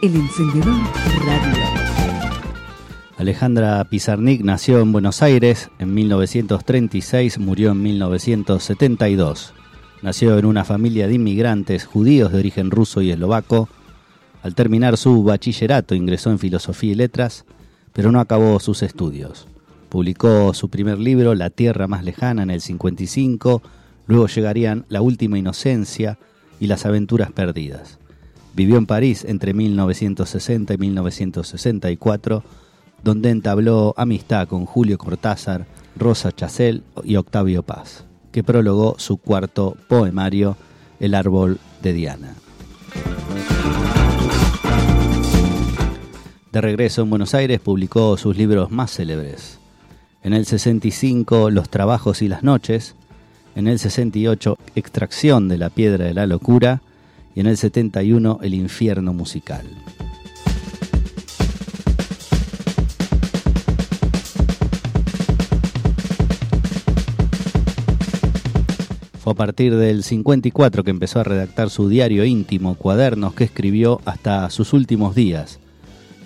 El Encendedor Radio. Alejandra Pizarnik nació en Buenos Aires en 1936, murió en 1972. Nació en una familia de inmigrantes judíos de origen ruso y eslovaco. Al terminar su bachillerato ingresó en Filosofía y Letras, pero no acabó sus estudios. Publicó su primer libro, La Tierra Más Lejana, en el 55, luego llegarían La Última Inocencia y Las Aventuras Perdidas. Vivió en París entre 1960 y 1964, donde entabló amistad con Julio Cortázar, Rosa Chacel y Octavio Paz, que prologó su cuarto poemario, El árbol de Diana. De regreso en Buenos Aires publicó sus libros más célebres. En el 65, Los trabajos y las noches. En el 68, Extracción de la piedra de la locura y en el 71 El infierno musical. Fue a partir del 54 que empezó a redactar su diario íntimo, cuadernos que escribió hasta sus últimos días,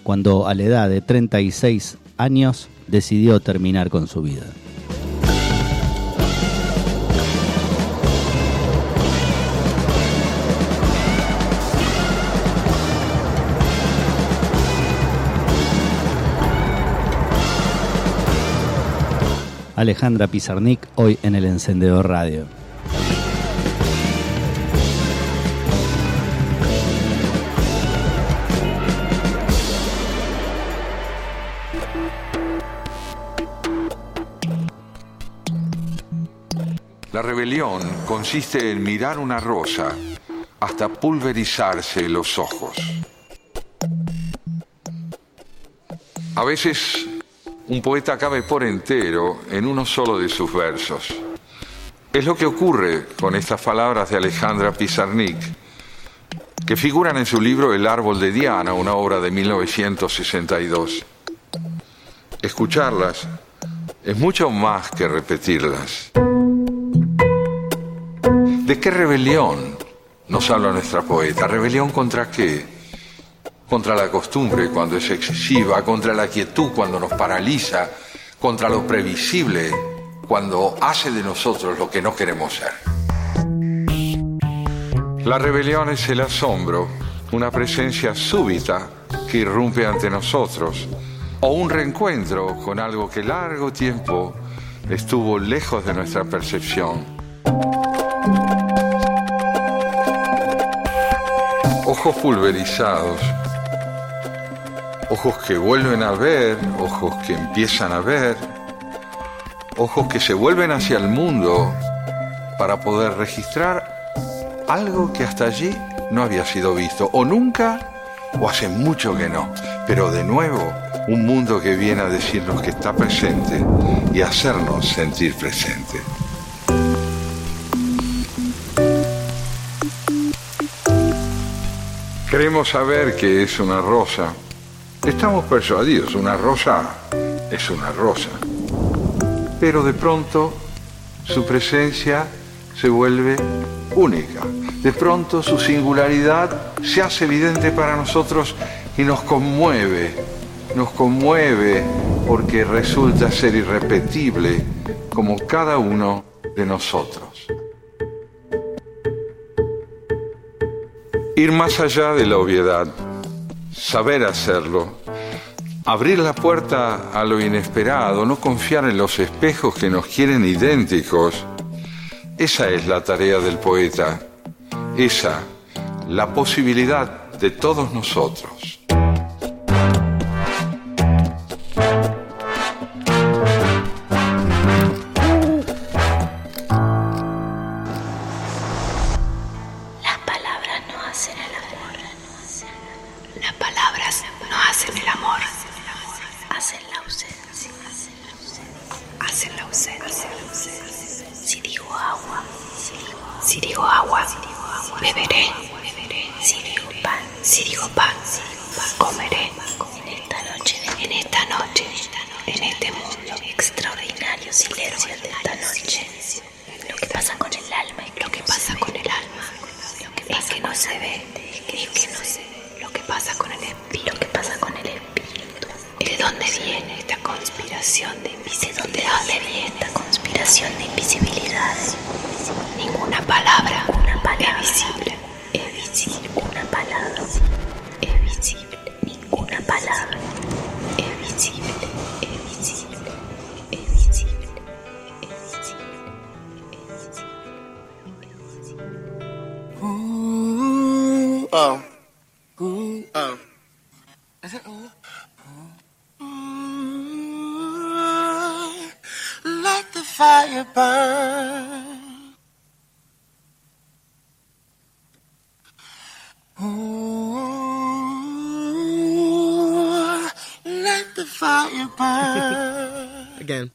cuando a la edad de 36 años decidió terminar con su vida. Alejandra Pizarnik, hoy en el Encendedor Radio. La rebelión consiste en mirar una rosa hasta pulverizarse los ojos. A veces un poeta cabe por entero en uno solo de sus versos. Es lo que ocurre con estas palabras de Alejandra Pizarnik, que figuran en su libro El árbol de Diana, una obra de 1962. Escucharlas es mucho más que repetirlas. ¿De qué rebelión nos habla nuestra poeta? ¿Rebelión contra qué? Contra la costumbre cuando es excesiva, contra la quietud cuando nos paraliza, contra lo previsible cuando hace de nosotros lo que no queremos ser. La rebelión es el asombro, una presencia súbita que irrumpe ante nosotros, o un reencuentro con algo que largo tiempo estuvo lejos de nuestra percepción. Ojos pulverizados, ojos que vuelven a ver, ojos que empiezan a ver, ojos que se vuelven hacia el mundo para poder registrar algo que hasta allí no había sido visto, o nunca, o hace mucho que no, pero de nuevo un mundo que viene a decirnos que está presente y hacernos sentir presente. Queremos saber que es una rosa Estamos persuadidos, una rosa es una rosa. Pero de pronto su presencia se vuelve única. De pronto su singularidad se hace evidente para nosotros y nos conmueve. Nos conmueve porque resulta ser irrepetible como cada uno de nosotros. Ir más allá de la obviedad saber hacerlo, abrir la puerta a lo inesperado, no confiar en los espejos que nos quieren idénticos. Esa es la tarea del poeta, esa, la posibilidad de todos nosotros. Conspiración de invisibilidad. ¿De dónde viene esta conspiración de invisibilidad? Ninguna palabra, una palabra es visible. Es visible una palabra. Es visible ninguna palabra. Es visible. Es visible. Es visible. Es visible. Es visible. Oh. Oh. Fire burn. Ooh, let the fire burn. Again.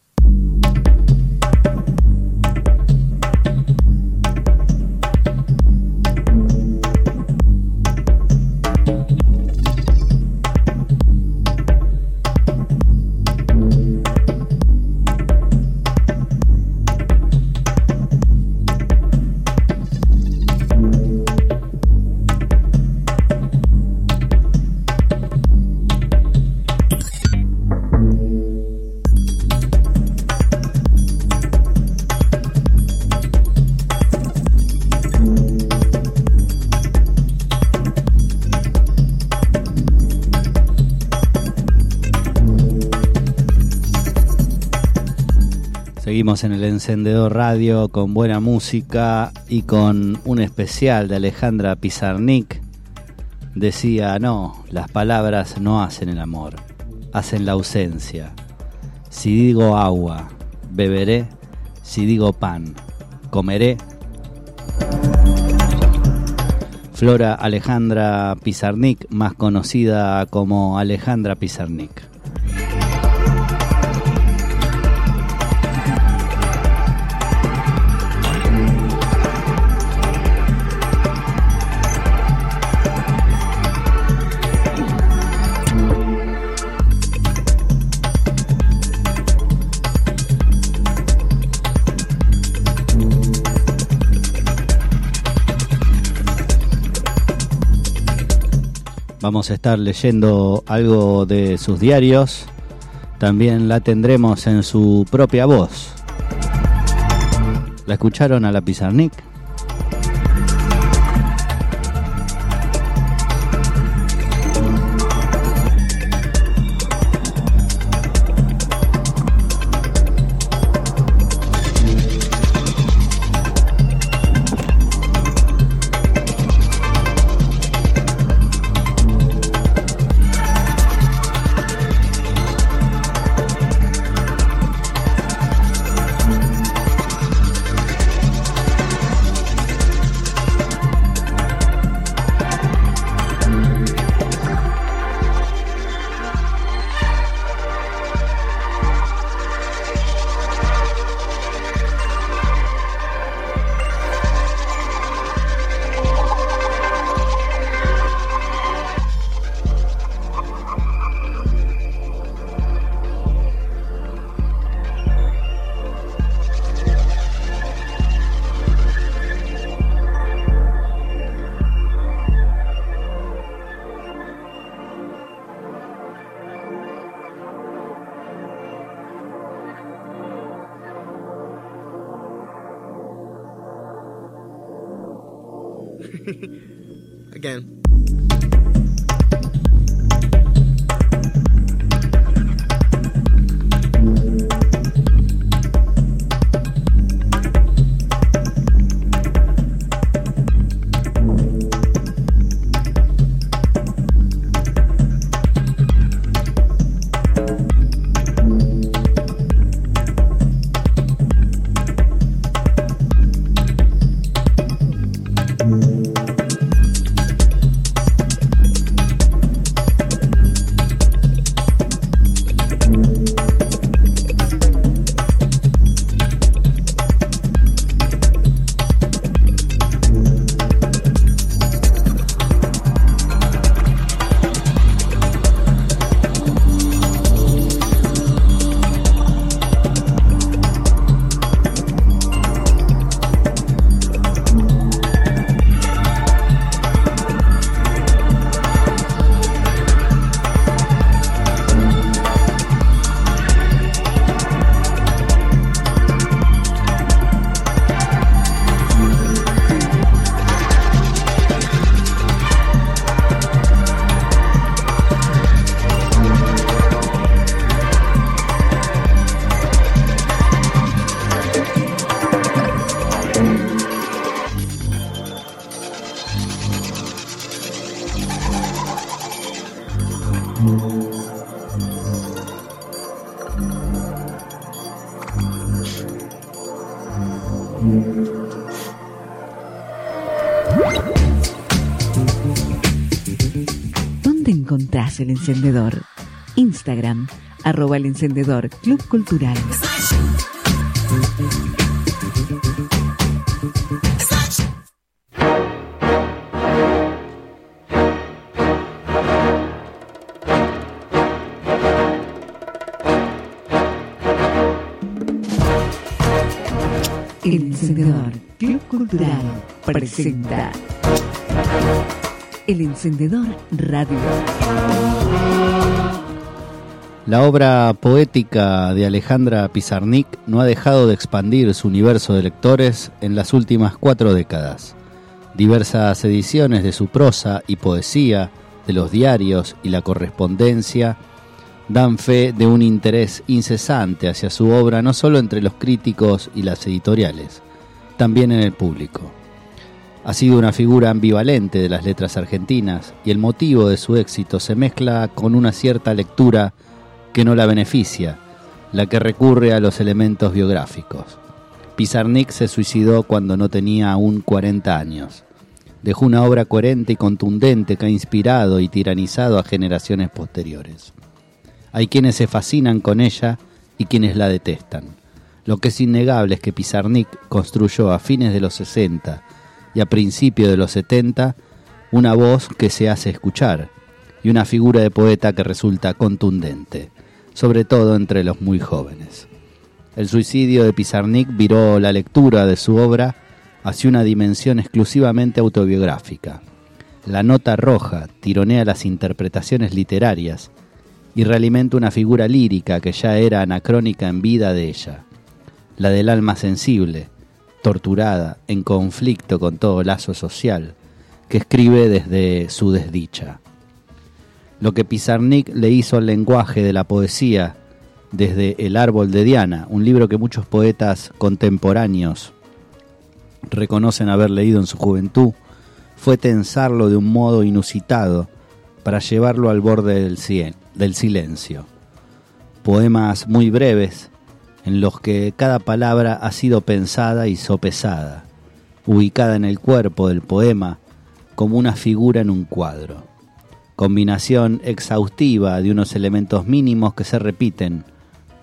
Seguimos en el encendedor radio con buena música y con un especial de Alejandra Pizarnik. Decía, no, las palabras no hacen el amor, hacen la ausencia. Si digo agua, beberé. Si digo pan, comeré. Flora Alejandra Pizarnik, más conocida como Alejandra Pizarnik. Vamos a estar leyendo algo de sus diarios. También la tendremos en su propia voz. ¿La escucharon a la Pizarnik? Again. Encontrás el encendedor? Instagram, arroba el encendedor Club Cultural. El encendedor Club Cultural presenta El encendedor radio. La obra poética de Alejandra Pizarnik no ha dejado de expandir su universo de lectores en las últimas cuatro décadas. Diversas ediciones de su prosa y poesía, de los diarios y la correspondencia, dan fe de un interés incesante hacia su obra no solo entre los críticos y las editoriales, también en el público. Ha sido una figura ambivalente de las letras argentinas y el motivo de su éxito se mezcla con una cierta lectura que no la beneficia, la que recurre a los elementos biográficos. Pizarnik se suicidó cuando no tenía aún 40 años. Dejó una obra coherente y contundente que ha inspirado y tiranizado a generaciones posteriores. Hay quienes se fascinan con ella y quienes la detestan. Lo que es innegable es que Pizarnik construyó a fines de los 60 a principios de los 70 una voz que se hace escuchar y una figura de poeta que resulta contundente, sobre todo entre los muy jóvenes. El suicidio de Pizarnik viró la lectura de su obra hacia una dimensión exclusivamente autobiográfica. La nota roja tironea las interpretaciones literarias y realimenta una figura lírica que ya era anacrónica en vida de ella, la del alma sensible, torturada, en conflicto con todo lazo social, que escribe desde su desdicha. Lo que Pizarnik le hizo al lenguaje de la poesía desde El árbol de Diana, un libro que muchos poetas contemporáneos reconocen haber leído en su juventud, fue tensarlo de un modo inusitado para llevarlo al borde del, del silencio. Poemas muy breves en los que cada palabra ha sido pensada y sopesada, ubicada en el cuerpo del poema como una figura en un cuadro. Combinación exhaustiva de unos elementos mínimos que se repiten,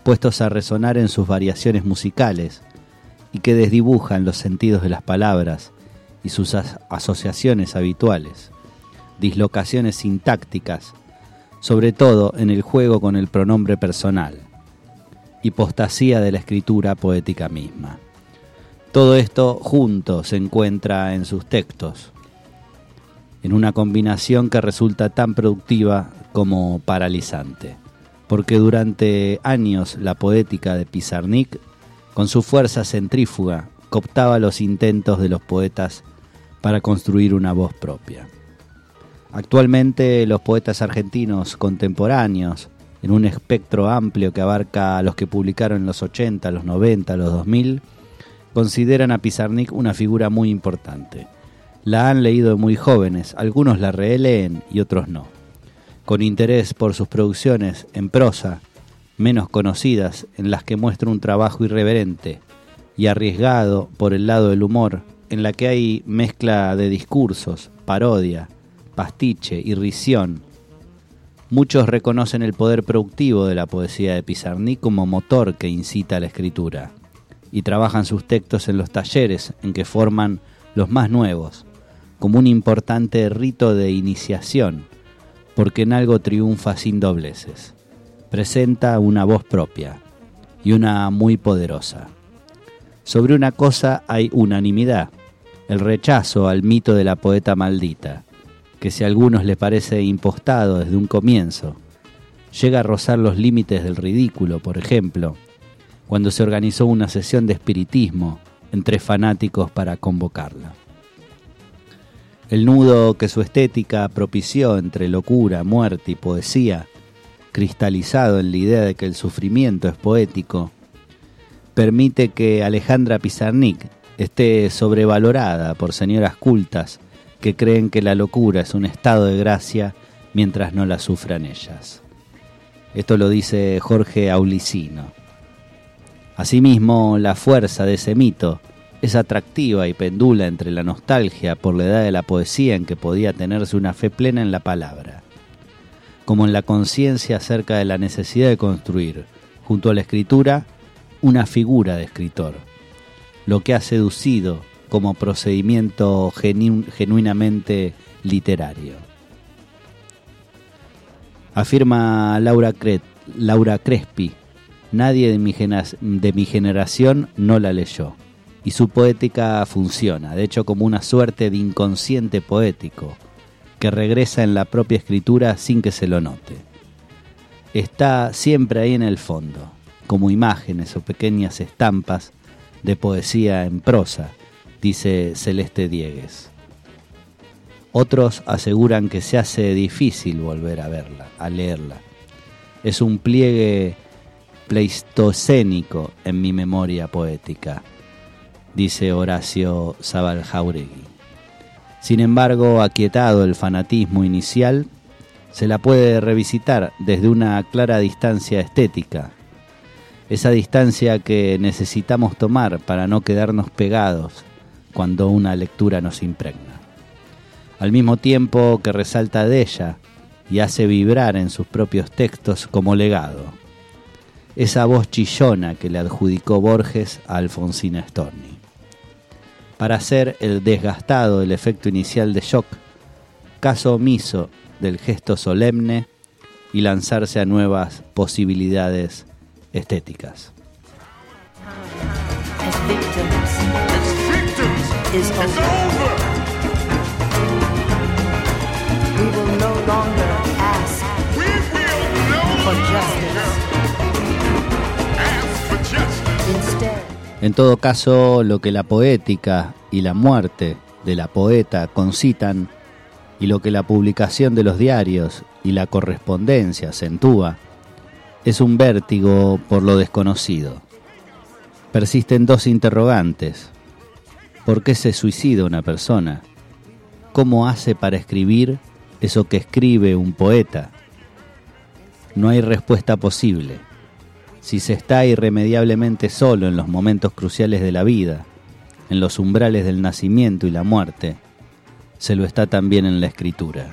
puestos a resonar en sus variaciones musicales y que desdibujan los sentidos de las palabras y sus as asociaciones habituales, dislocaciones sintácticas, sobre todo en el juego con el pronombre personal, hipostasía de la escritura poética misma. Todo esto junto se encuentra en sus textos, en una combinación que resulta tan productiva como paralizante, porque durante años la poética de Pizarnik, con su fuerza centrífuga, cooptaba los intentos de los poetas para construir una voz propia. Actualmente los poetas argentinos contemporáneos, en un espectro amplio que abarca a los que publicaron en los 80, los 90, los 2000, consideran a Pizarnik una figura muy importante. La han leído muy jóvenes, algunos la releen y otros no. Con interés por sus producciones en prosa, menos conocidas, en las que muestra un trabajo irreverente y arriesgado por el lado del humor, en la que hay mezcla de discursos, parodia, pastiche, irrisión. Muchos reconocen el poder productivo de la poesía de Pizarnik como motor que incita a la escritura y trabajan sus textos en los talleres en que forman los más nuevos, como un importante rito de iniciación, porque en algo triunfa sin dobleces. Presenta una voz propia y una muy poderosa. Sobre una cosa hay unanimidad, el rechazo al mito de la poeta maldita, que si a algunos le parece impostado desde un comienzo, llega a rozar los límites del ridículo, por ejemplo, cuando se organizó una sesión de espiritismo entre fanáticos para convocarla. El nudo que su estética propició entre locura, muerte y poesía, cristalizado en la idea de que el sufrimiento es poético, permite que Alejandra Pizarnik esté sobrevalorada por señoras cultas que creen que la locura es un estado de gracia mientras no la sufran ellas. Esto lo dice Jorge Aulicino. Asimismo, la fuerza de ese mito es atractiva y pendula entre la nostalgia por la edad de la poesía en que podía tenerse una fe plena en la palabra, como en la conciencia acerca de la necesidad de construir, junto a la escritura, una figura de escritor, lo que ha seducido como procedimiento genuinamente literario. Afirma Laura, Laura Crespi, nadie de mi, de mi generación no la leyó, y su poética funciona, de hecho como una suerte de inconsciente poético, que regresa en la propia escritura sin que se lo note. Está siempre ahí en el fondo, como imágenes o pequeñas estampas de poesía en prosa, dice Celeste Diegues. Otros aseguran que se hace difícil volver a verla, a leerla. Es un pliegue pleistocénico en mi memoria poética, dice Horacio Zabaljauregui. Sin embargo, aquietado el fanatismo inicial, se la puede revisitar desde una clara distancia estética, esa distancia que necesitamos tomar para no quedarnos pegados cuando una lectura nos impregna al mismo tiempo que resalta de ella y hace vibrar en sus propios textos como legado. Esa voz chillona que le adjudicó Borges a Alfonsina Storni. Para hacer el desgastado del efecto inicial de shock, caso omiso del gesto solemne y lanzarse a nuevas posibilidades estéticas. En todo caso, lo que la poética y la muerte de la poeta concitan y lo que la publicación de los diarios y la correspondencia acentúa es un vértigo por lo desconocido. Persisten dos interrogantes. ¿Por qué se suicida una persona? ¿Cómo hace para escribir eso que escribe un poeta? No hay respuesta posible si se está irremediablemente solo en los momentos cruciales de la vida, en los umbrales del nacimiento y la muerte, se lo está también en la escritura.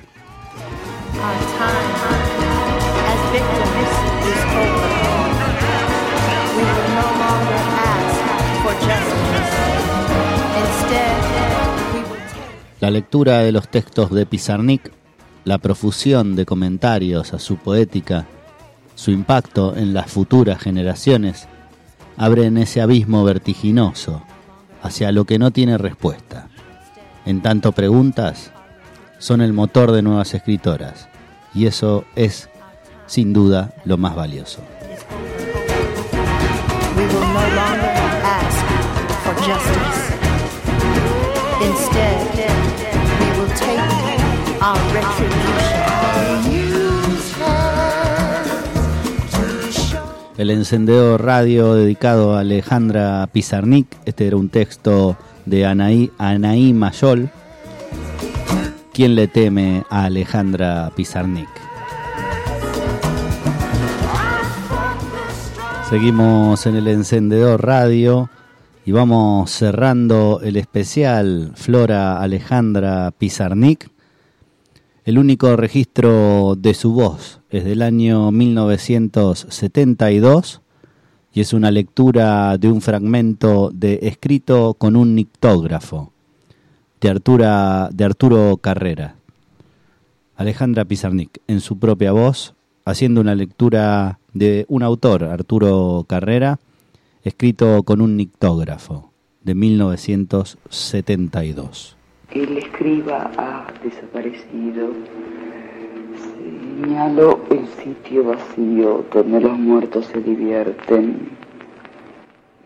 La lectura de los textos de Pizarnik, la profusión de comentarios a su poética su impacto en las futuras generaciones abren ese abismo vertiginoso hacia lo que no tiene respuesta. En tanto preguntas son el motor de nuevas escritoras y eso es sin duda lo más valioso. El encendedor radio dedicado a Alejandra Pizarnik. Este era un texto de Anaí, Anaí Mayol. ¿Quién le teme a Alejandra Pizarnik? Seguimos en el encendedor radio y vamos cerrando el especial Flora Alejandra Pizarnik el único registro de su voz es del año 1972 y es una lectura de un fragmento de escrito con un nictógrafo de, de Arturo Carrera. Alejandra Pizarnik, en su propia voz, haciendo una lectura de un autor, Arturo Carrera, escrito con un nictógrafo de 1972. El escriba ha desaparecido. Señalo el sitio vacío donde los muertos se divierten.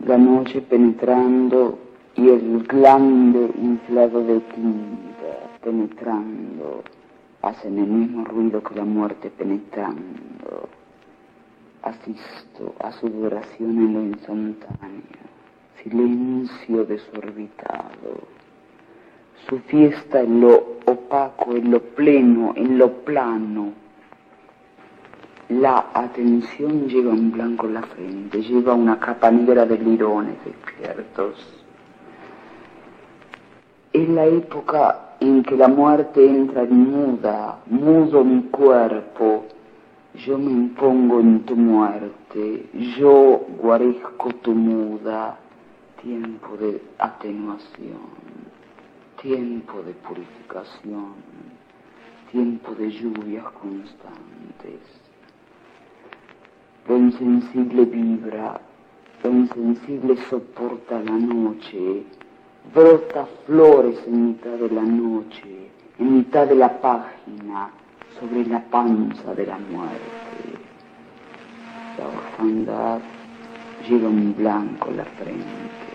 La noche penetrando y el glande inflado de tinta penetrando hacen el mismo ruido que la muerte penetrando. Asisto a su duración en lo instantáneo, silencio desorbitado su fiesta en lo opaco, en lo pleno, en lo plano. La atención lleva un blanco en la frente, lleva una capa negra de lirones despiertos. Es la época en que la muerte entra en muda, mudo mi cuerpo, yo me impongo en tu muerte, yo guarezco tu muda, tiempo de atenuación tiempo de purificación, tiempo de lluvias constantes. Lo insensible vibra, lo insensible soporta la noche, brota flores en mitad de la noche, en mitad de la página, sobre la panza de la muerte. La orfandad lleva un blanco la frente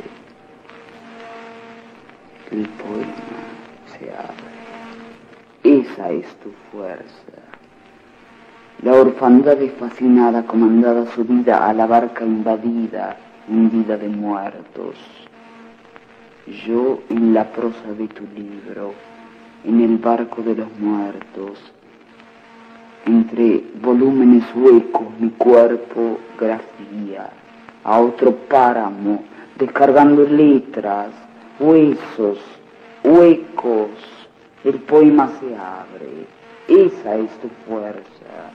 el poema se abre. Esa es tu fuerza. La orfandad es fascinada, comandada su vida a la barca invadida, hundida de muertos. Yo en la prosa de tu libro, en el barco de los muertos, entre volúmenes huecos mi cuerpo grafía a otro páramo, descargando letras, huesos, huecos, el poema se abre. Esa es tu fuerza.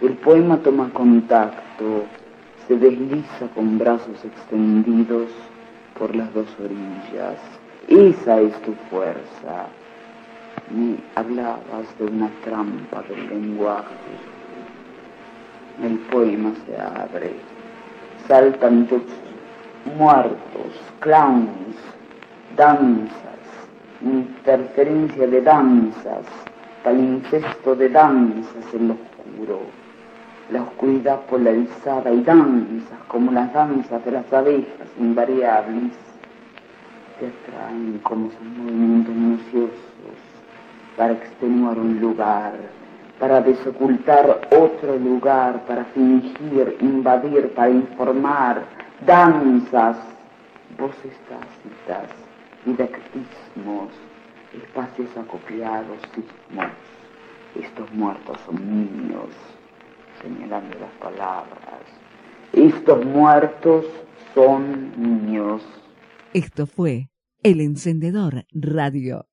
El poema toma contacto, se desliza con brazos extendidos por las dos orillas. Esa es tu fuerza. Me hablabas de una trampa del lenguaje. El poema se abre. Saltan tus muertos, clowns, danzas, interferencia de danzas, palincesto de danzas en lo oscuro, la oscuridad polarizada y danzas como las danzas de las abejas invariables te atraen como sus movimientos minuciosos para extenuar un lugar, para desocultar otro lugar, para fingir, invadir, para informar, danzas, voces tácitas didactismos, espacios acopiados, sismos. Estos muertos son niños, señalando las palabras. Estos muertos son niños. Esto fue El Encendedor Radio.